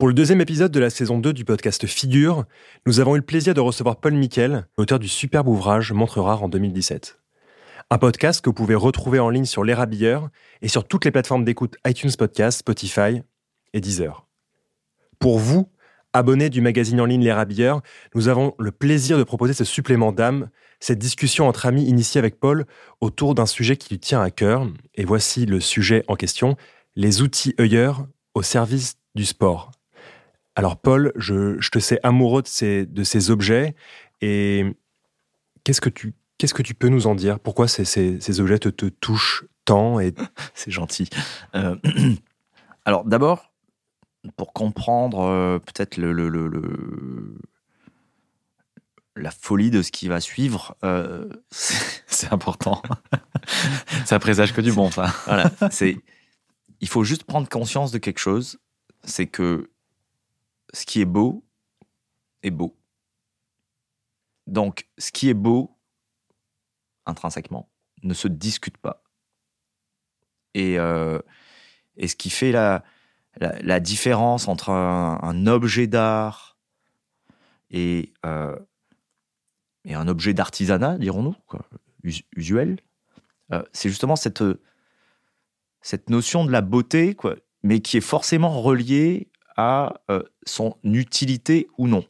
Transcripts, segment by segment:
Pour le deuxième épisode de la saison 2 du podcast Figure, nous avons eu le plaisir de recevoir Paul Miquel, auteur du superbe ouvrage Montre rare en 2017. Un podcast que vous pouvez retrouver en ligne sur l'érabilleur et sur toutes les plateformes d'écoute iTunes Podcast, Spotify et Deezer. Pour vous, abonnés du magazine en ligne L'érabilleur, nous avons le plaisir de proposer ce supplément d'âme, cette discussion entre amis initiée avec Paul autour d'un sujet qui lui tient à cœur. Et voici le sujet en question, les outils œilleurs au service du sport. Alors Paul, je, te sais amoureux de ces, de ces objets et qu'est-ce que tu qu'est-ce que tu peux nous en dire? Pourquoi ces, ces, objets te, te, touchent tant et c'est gentil. Euh, alors d'abord, pour comprendre euh, peut-être le, le, le, la folie de ce qui va suivre, euh, c'est important. ça présage que du bon, ça. Voilà, c'est il faut juste prendre conscience de quelque chose, c'est que ce qui est beau est beau. Donc, ce qui est beau, intrinsèquement, ne se discute pas. Et, euh, et ce qui fait la, la, différence entre un, objet d'art et, euh, et, un objet d'artisanat, dirons-nous, usuel, euh, c'est justement cette, cette notion de la beauté, quoi, mais qui est forcément reliée à euh, son utilité ou non.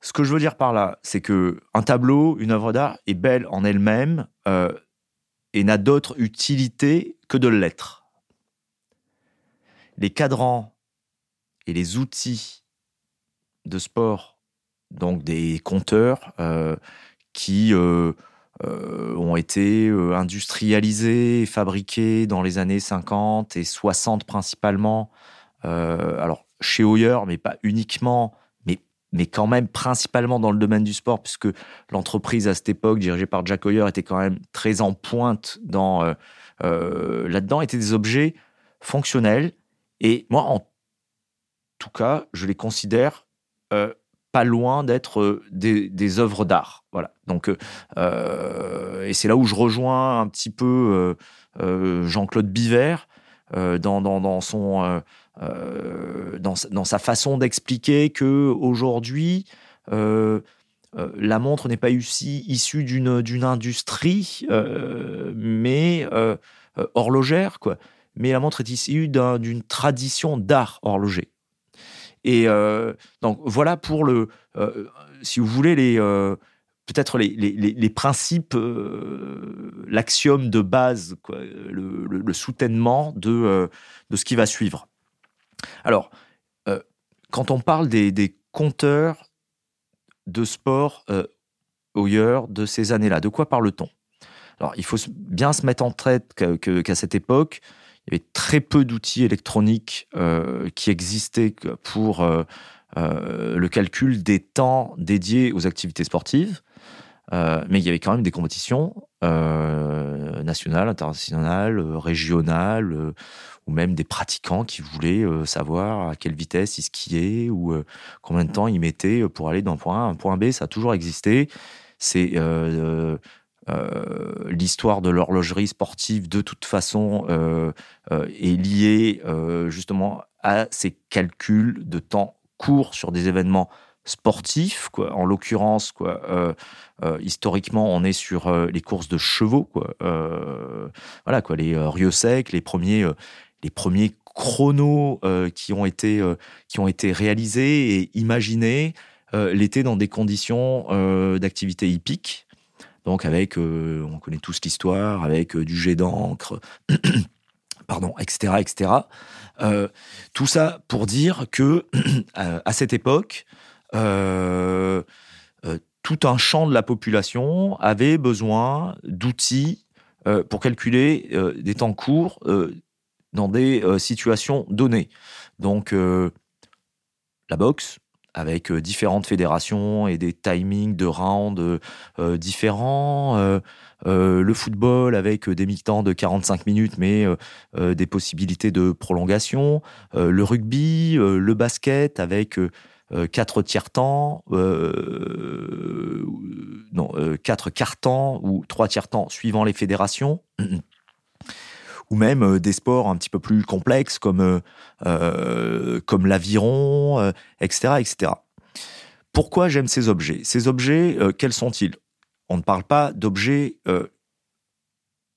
Ce que je veux dire par là, c'est que un tableau, une œuvre d'art est belle en elle-même euh, et n'a d'autre utilité que de l'être. Les cadrans et les outils de sport, donc des compteurs euh, qui ont été euh, industrialisés et fabriqués dans les années 50 et 60 principalement. Euh, alors, chez Hoyer, mais pas uniquement, mais, mais quand même principalement dans le domaine du sport, puisque l'entreprise à cette époque, dirigée par Jack Hoyer, était quand même très en pointe dans là-dedans, étaient des objets fonctionnels. Et moi, en tout cas, je les considère pas loin d'être euh, des, œuvres d'art. Voilà. Donc, euh, euh, et c'est là où je rejoins un petit peu Jean-Claude Biver dans, son dans, sa façon d'expliquer que aujourd'hui la montre n'est pas issue d'une d'une industrie, mais horlogère quoi. Mais la montre est issue d'une tradition d'art horloger. Et euh, donc voilà pour le, euh, si vous voulez euh, peut-être les, principes, l'axiome de base, le, le, soutènement de, de ce qui va suivre. Alors, quand on parle des, compteurs de sport Hoyer de ces années-là, de quoi parle-t-on? Alors, il faut bien se mettre en tête qu'à cette époque, il y avait très peu d'outils électroniques euh, qui existaient pour euh, euh, le calcul des temps dédiés aux activités sportives. mais il y avait quand même des compétitions nationales, internationales, régionales, ou même des pratiquants qui voulaient savoir à quelle vitesse ils skiaient ou combien de temps ils mettaient pour aller d'un point A à un point B. Ça a toujours existé. C'est euh, l'histoire de l'horlogerie sportive, de toute façon, euh, euh, est liée justement à ces calculs de temps court sur des événements sportifs. Quoi. En l'occurrence, quoi, historiquement, on est sur les courses de chevaux. Quoi. voilà, quoi, les rieux secs, les premiers, les premiers chronos qui, ont été, qui ont été réalisés et imaginés l'été dans des conditions d'activité hippique donc avec, euh, on connaît tous l'histoire, avec euh, du jet d'encre, pardon, etc., etc. Euh, tout ça pour dire que à cette époque, tout un champ de la population avait besoin d'outils pour calculer des temps courts dans des situations données. Donc la boxe, avec euh, différentes fédérations et des timings de rounds euh, euh, différents. le football avec des mi-temps de 45 minutes, mais des possibilités de prolongation. le rugby, le basket avec quatre tiers temps, non, quatre quarts temps ou trois tiers temps suivant les fédérations. ou même des sports un petit peu plus complexes comme, comme l'aviron, etc., etc. Pourquoi j'aime ces objets? Ces objets, quels sont-ils? On ne parle pas d'objets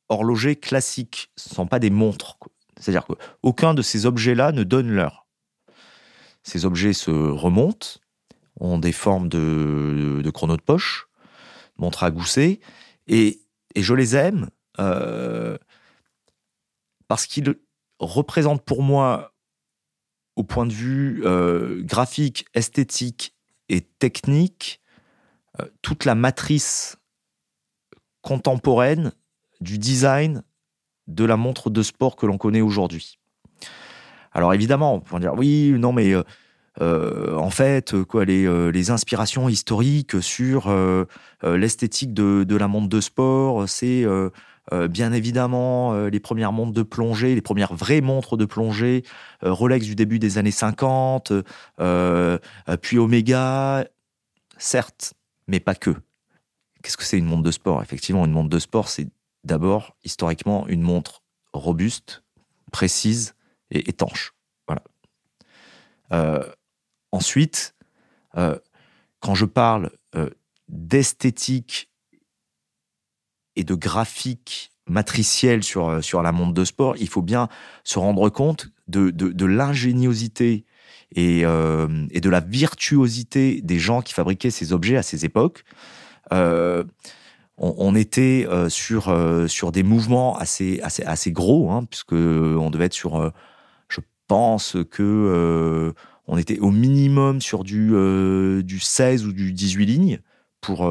horlogers classiques, ce ne sont pas des montres. C'est-à-dire qu'aucun de ces objets-là ne donne l'heure. Ces objets se remontent, ont des formes de, de de poche, montres à gousset, et, je les aime euh, parce qu'ils représentent pour moi, au point de vue euh, graphique, esthétique et technique, euh, toute la matrice contemporaine du design de la montre de sport que l'on connaît aujourd'hui. Alors évidemment, on peut dire oui, non mais euh, en fait, quoi, les, inspirations historiques sur l'esthétique de, la montre de sport, c'est bien évidemment les premières montres de plongée, les premières vraies montres de plongée, Rolex du début des années 50, puis Omega, certes, mais pas que. Qu'est-ce que c'est une montre de sport? Effectivement, une montre de sport, c'est d'abord, historiquement, une montre robuste, précise et étanche. Voilà. Euh, ensuite, euh, quand je parle euh, d'esthétique et de graphique matriciel sur, sur la montre de sport, il faut bien se rendre compte de, de, l'ingéniosité et, et, de la virtuosité des gens qui fabriquaient ces objets à ces époques. On, était euh, sur euh, sur des mouvements assez assez assez gros, hein, puisque on devait être sur, euh, je pense que on était au minimum sur du du 16 ou du 18 lignes pour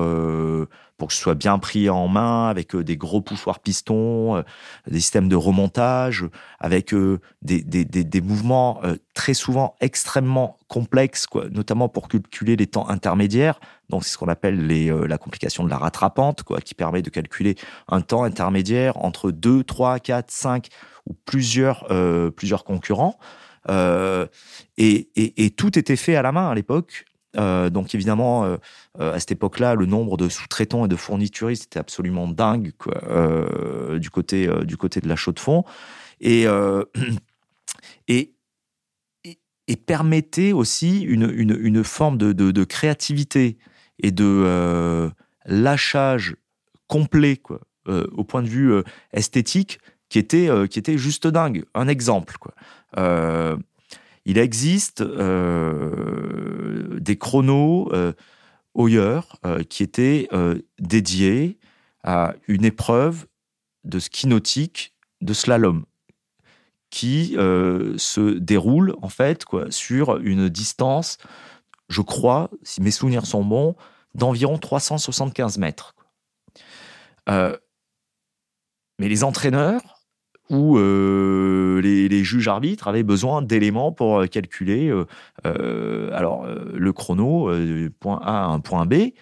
pour que ce soit bien pris en main, avec euh, des gros poussoirs pistons, euh, des systèmes de remontage, avec euh, des, des, des, mouvements très souvent extrêmement complexes, quoi, notamment pour calculer les temps intermédiaires. Donc c'est ce qu'on appelle la complication de la rattrapante, quoi, qui permet de calculer un temps intermédiaire entre 2, 3, 4, 5 ou plusieurs, plusieurs concurrents. et, et, tout était fait à la main à l'époque. Euh, donc évidemment, euh, euh, à cette époque-là, le nombre de sous-traitants et de fournituristes était absolument dingue du côté du côté de la chaux de fond et et, et, permettait aussi une, une, une forme de, de, de, créativité et de lâchage complet quoi, au point de vue esthétique qui était qui était juste dingue. Un exemple quoi. Il existe euh, des chronos euh, Hoyer euh, qui étaient dédiés à une épreuve de ski nautique de slalom qui se déroule en fait quoi, sur une distance, je crois, si mes souvenirs sont bons, d'environ 375 mètres. mais les entraîneurs où euh, les, juges arbitres avaient besoin d'éléments pour euh, calculer euh, alors le chrono point A à un point B,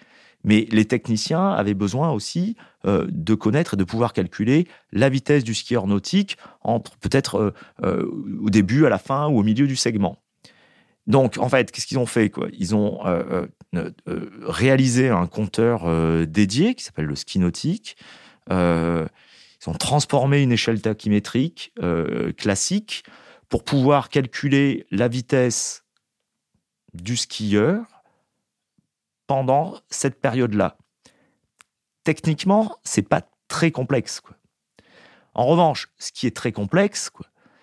mais les techniciens avaient besoin aussi de connaître et de pouvoir calculer la vitesse du skieur nautique entre peut-être au début, à la fin ou au milieu du segment. Donc, en fait, qu'est-ce qu'ils ont fait Ils ont réalisé un compteur dédié qui s'appelle le ski nautique. Ils ont transformé une échelle tachymétrique euh, classique pour pouvoir calculer la vitesse du skieur pendant cette période-là. Techniquement, c'est pas très complexe. En revanche, ce qui est très complexe,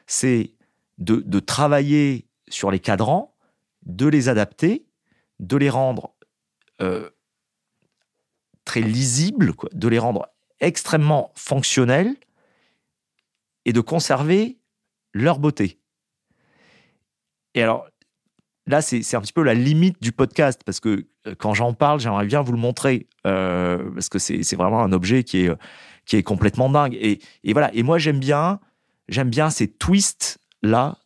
c'est de, travailler sur les cadrans, de les adapter, de les rendre euh, très lisibles, de les rendre extrêmement fonctionnels et de conserver leur beauté. Et alors, là, c'est un petit peu la limite du podcast, parce que euh, quand j'en parle, j'aimerais bien vous le montrer, euh, parce que c'est vraiment un objet qui est, qui est complètement dingue. Et, et voilà, et moi, j'aime bien, j'aime bien ces twists-là,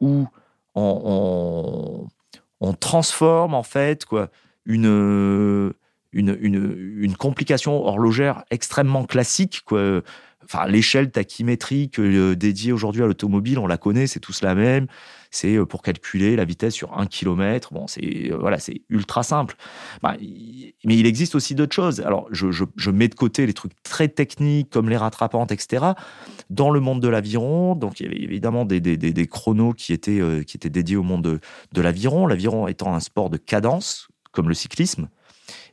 où on, on, on, transforme, en fait, quoi, une, une, une, complication horlogère extrêmement classique. Quoi. Enfin, l'échelle tachymétrique euh, dédiée aujourd'hui à l'automobile, on la connaît, c'est tous la même. C'est euh, pour calculer la vitesse sur un kilomètre. Bon, c'est euh, voilà, c'est ultra simple. Bah, mais il existe aussi d'autres choses. Alors, je, je, mets de côté les trucs très techniques comme les rattrapantes, etc. Dans le monde de l'aviron, donc il y avait évidemment des, des, des, des chronos qui étaient, qui étaient dédiés au monde de, de l'aviron. L'aviron étant un sport de cadence, comme le cyclisme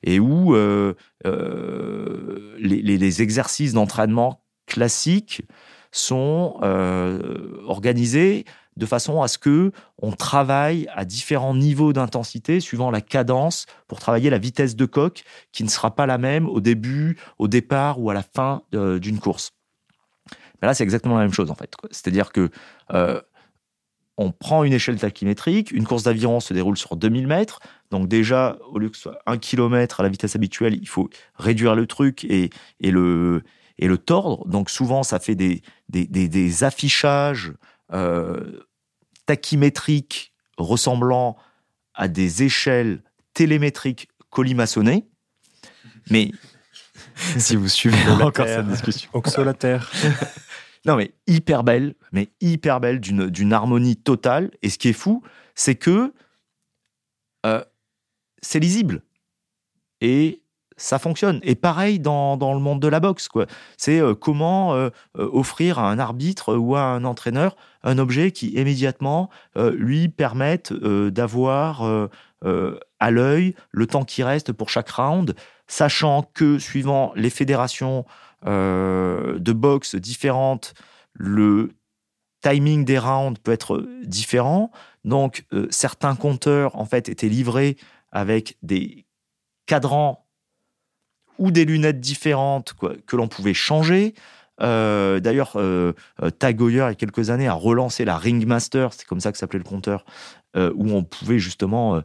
et où euh, euh, les, exercices d'entraînement classiques sont euh, organisés de façon à ce que on travaille à différents niveaux d'intensité suivant la cadence pour travailler la vitesse de coque qui ne sera pas la même au début, au départ ou à la fin d'une course. Mais là, c'est exactement la même chose en fait. C'est-à-dire que on prend une échelle tachymétrique, une course d'aviron se déroule sur 2000 mètres, donc déjà, au lieu que ce soit un kilomètre à la vitesse habituelle, il faut réduire le truc et, et, le, et le tordre. Donc souvent, ça fait des, des, des, affichages euh, tachymétriques ressemblant à des échelles télémétriques colimaçonnées. Mais si vous suivez encore cette discussion. Oxolater. Non, mais hyper belle, mais hyper belle, d'une harmonie totale. Et ce qui est fou, c'est que euh, c'est lisible. Et ça fonctionne. Et pareil dans, dans le monde de la boxe, quoi. C'est euh, comment euh, offrir à un arbitre ou à un entraîneur un objet qui immédiatement lui permette d'avoir à l'œil le temps qui reste pour chaque round, sachant que suivant les fédérations de boxe différentes, le timing des rounds peut être différent. Donc, euh, certains compteurs, en fait, étaient livrés avec des cadrans ou des lunettes différentes que l'on pouvait changer. Euh, d'ailleurs, euh, il y a quelques années, a relancé la Ringmaster, c'est comme ça que s'appelait le compteur, où on pouvait justement euh,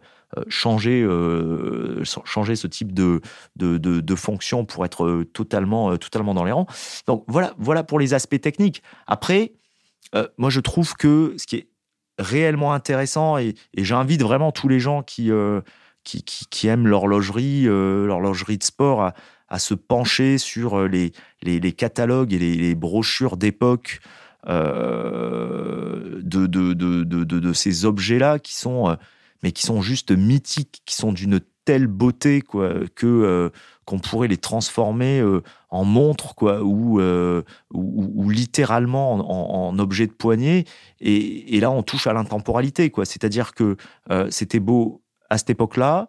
changer, euh, changer ce type de, de, de, fonction pour être euh, totalement, totalement dans les rangs. Donc voilà, voilà pour les aspects techniques. Après, moi je trouve que ce qui est réellement intéressant, et, j'invite vraiment tous les gens qui, qui, qui, aiment l'horlogerie, l'horlogerie de sport, à, se pencher sur les, les, catalogues et les, les brochures d'époque de, de, de, de, ces objets-là qui sont mais qui sont juste mythiques, qui sont d'une telle beauté quoi que euh, qu'on pourrait les transformer euh, en montres quoi ou, euh, ou, littéralement en, en, objet de poignée et, là on touche à l'intemporalité quoi. C'est-à-dire que c'était beau à cette époque-là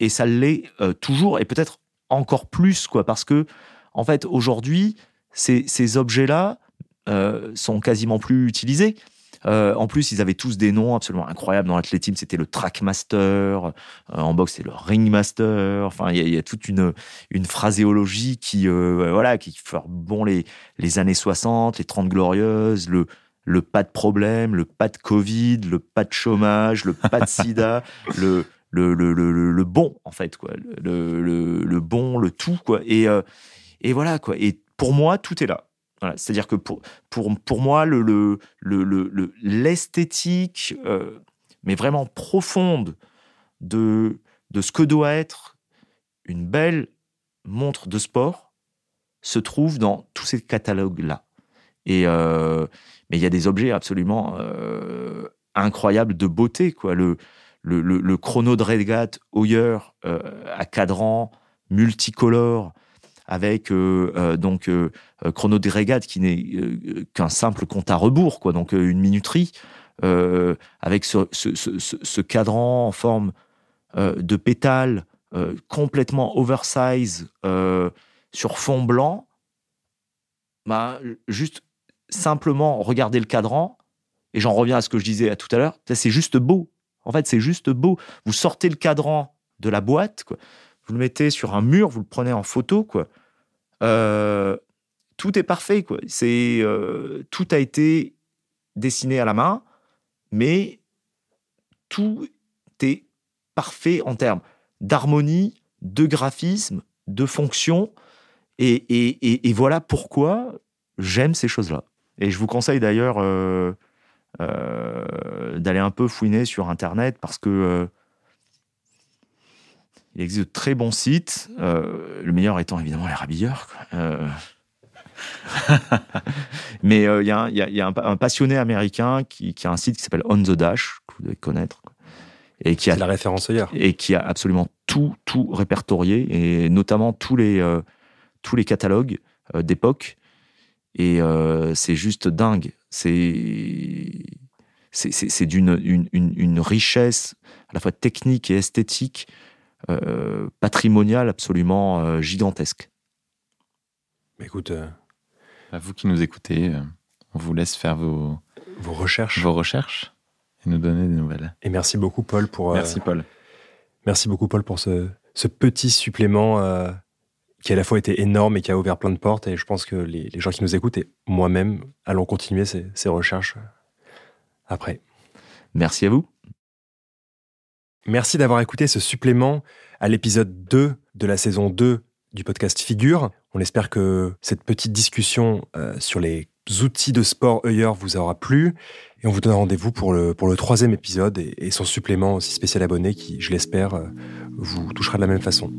et ça l'est toujours et peut-être encore plus quoi parce que en fait aujourd'hui ces, ces objets-là sont quasiment plus utilisés euh, en plus, ils avaient tous des noms absolument incroyables. Dans l'athlétisme, c'était le Trackmaster. Euh, en boxe, c'est le Ringmaster. Enfin, il y, a toute une, une phraséologie qui, euh, voilà, qui fait bon les, les années 60, les 30 glorieuses, le, le pas de problème, le pas de Covid, le pas de chômage, le pas de sida, le, le, le, le, le, bon, en fait, quoi. Le, le, le bon, le tout, quoi. Et, et voilà, quoi. Et pour moi, tout est là. C'est-à-dire que pour, moi, l'esthétique, le, le, euh, mais vraiment profonde, de, ce que doit être une belle montre de sport se trouve dans tous ces catalogues-là. Et euh, mais il y a des objets absolument euh, incroyables de beauté, quoi. Le, le, le, chrono de régate Hoyer à cadran multicolore avec euh, euh, donc euh, chrono des régates qui n'est qu'un simple compte à rebours, quoi, donc une minuterie, avec ce, ce, cadran en forme de pétale complètement oversize sur fond blanc, bah, juste simplement regarder le cadran, et j'en reviens à ce que je disais tout à l'heure, c'est juste beau. En fait, c'est juste beau. Vous sortez le cadran de la boîte, quoi. Vous le mettez sur un mur, vous le prenez en photo, quoi. Euh, tout est parfait, quoi. C'est euh, tout a été dessiné à la main, mais tout est parfait en termes d'harmonie, de graphisme, de fonction. Et, voilà pourquoi j'aime ces choses-là. Et je vous conseille d'ailleurs euh, d'aller un peu fouiner sur Internet parce que Il existe de très bons sites, euh, le meilleur étant évidemment les rabilleurs. Euh. Mais il y, a, un, passionné américain qui, a un site qui s'appelle On the Dash, que vous devez connaître. Et qui a la référence ailleurs. Et qui a absolument tout, tout répertorié, et notamment tous les, tous les catalogues d'époque. Et c'est juste dingue. C'est c'est d'une une, une, richesse à la fois technique et esthétique, euh, patrimoniale absolument euh, gigantesque. Écoute, euh, à vous qui nous écoutez, on vous laisse faire vos, vos recherches, vos recherches et nous donner des nouvelles. Et merci beaucoup Paul pour merci Paul. Merci beaucoup Paul pour ce, ce petit supplément qui à la fois été énorme et qui a ouvert plein de portes. Et je pense que les, les gens qui nous écoutent et moi-même allons continuer ces, ces recherches après. Merci à vous. Merci d'avoir écouté ce supplément à l'épisode 2 de la saison 2 du podcast Figure. On espère que cette petite discussion euh, sur les outils de sport ailleurs vous aura plu. Et on vous donne rendez-vous pour le, pour le troisième épisode et, son supplément aussi spécial abonné qui, je l'espère, euh, vous touchera de la même façon.